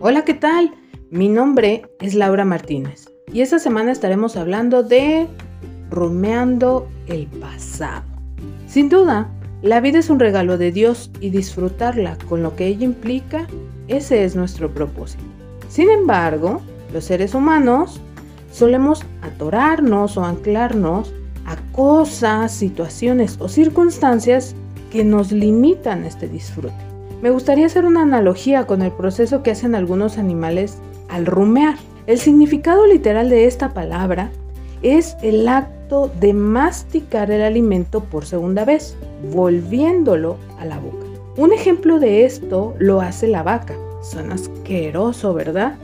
Hola, ¿qué tal? Mi nombre es Laura Martínez y esta semana estaremos hablando de rumeando el pasado. Sin duda, la vida es un regalo de Dios y disfrutarla con lo que ella implica, ese es nuestro propósito. Sin embargo, los seres humanos solemos atorarnos o anclarnos a cosas, situaciones o circunstancias que nos limitan este disfrute. Me gustaría hacer una analogía con el proceso que hacen algunos animales al rumear. El significado literal de esta palabra es el acto de masticar el alimento por segunda vez, volviéndolo a la boca. Un ejemplo de esto lo hace la vaca. Suena asqueroso, ¿verdad?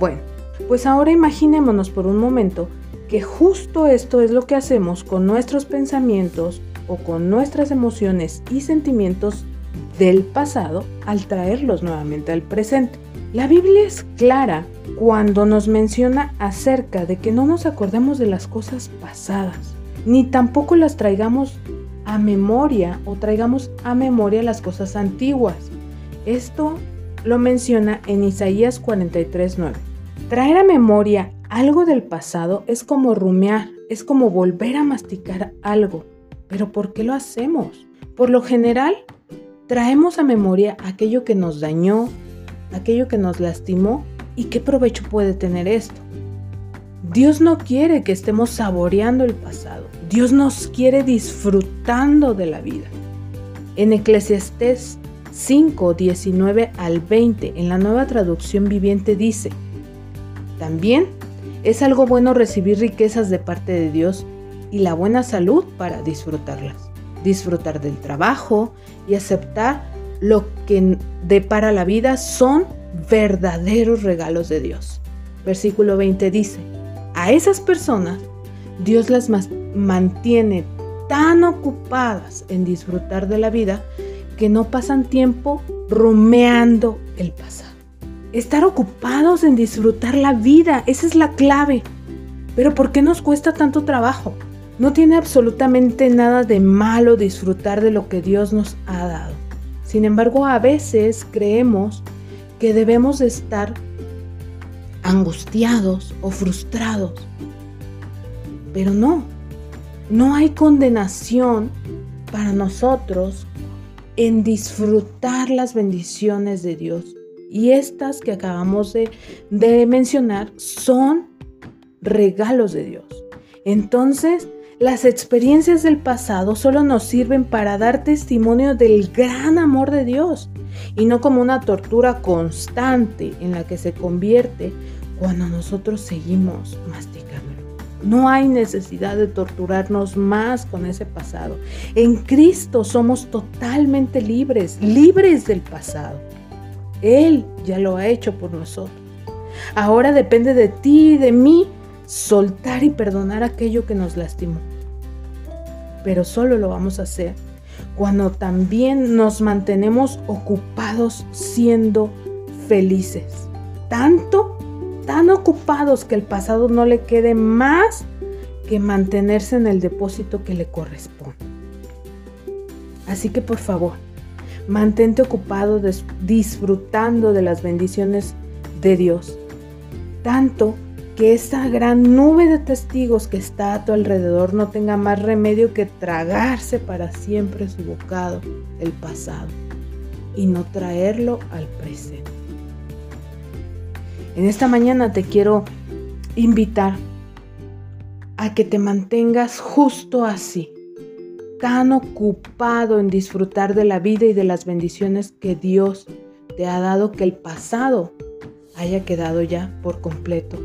Bueno, pues ahora imaginémonos por un momento que justo esto es lo que hacemos con nuestros pensamientos o con nuestras emociones y sentimientos del pasado al traerlos nuevamente al presente. La Biblia es clara cuando nos menciona acerca de que no nos acordemos de las cosas pasadas, ni tampoco las traigamos a memoria o traigamos a memoria las cosas antiguas. Esto lo menciona en Isaías 43:9. Traer a memoria algo del pasado es como rumear, es como volver a masticar algo. Pero ¿por qué lo hacemos? Por lo general, traemos a memoria aquello que nos dañó, aquello que nos lastimó y qué provecho puede tener esto. Dios no quiere que estemos saboreando el pasado. Dios nos quiere disfrutando de la vida. En Eclesiastés 5, 19 al 20, en la nueva traducción viviente dice, también es algo bueno recibir riquezas de parte de Dios y la buena salud para disfrutarlas disfrutar del trabajo y aceptar lo que depara la vida son verdaderos regalos de Dios. Versículo 20 dice, a esas personas Dios las mantiene tan ocupadas en disfrutar de la vida que no pasan tiempo rumeando el pasado. Estar ocupados en disfrutar la vida, esa es la clave. Pero ¿por qué nos cuesta tanto trabajo? No tiene absolutamente nada de malo disfrutar de lo que Dios nos ha dado. Sin embargo, a veces creemos que debemos estar angustiados o frustrados. Pero no, no hay condenación para nosotros en disfrutar las bendiciones de Dios. Y estas que acabamos de, mencionar son regalos de Dios. Entonces, las experiencias del pasado solo nos sirven para dar testimonio del gran amor de Dios y no como una tortura constante en la que se convierte cuando nosotros seguimos masticándolo. No hay necesidad de torturarnos más con ese pasado. En Cristo somos totalmente libres, libres del pasado. Él ya lo ha hecho por nosotros. Ahora depende de ti y de mí soltar y perdonar aquello que nos lastimó. Pero solo lo vamos a hacer cuando también nos mantenemos ocupados siendo felices. Tanto, tan ocupados que el pasado no le quede más que mantenerse en el depósito que le corresponde. Así que por favor, mantente ocupado disfrutando de las bendiciones de Dios. Tanto que esta gran nube de testigos que está a tu alrededor no tenga más remedio que tragarse para siempre su bocado, el pasado, y no traerlo al presente. En esta mañana te quiero invitar a que te mantengas justo así, tan ocupado en disfrutar de la vida y de las bendiciones que Dios te ha dado que el pasado haya quedado ya por completo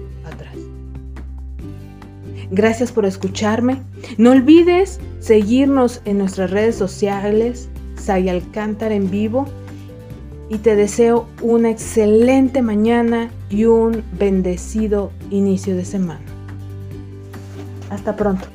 Gracias por escucharme. No olvides seguirnos en nuestras redes sociales, Say Alcántara en vivo. Y te deseo una excelente mañana y un bendecido inicio de semana. Hasta pronto.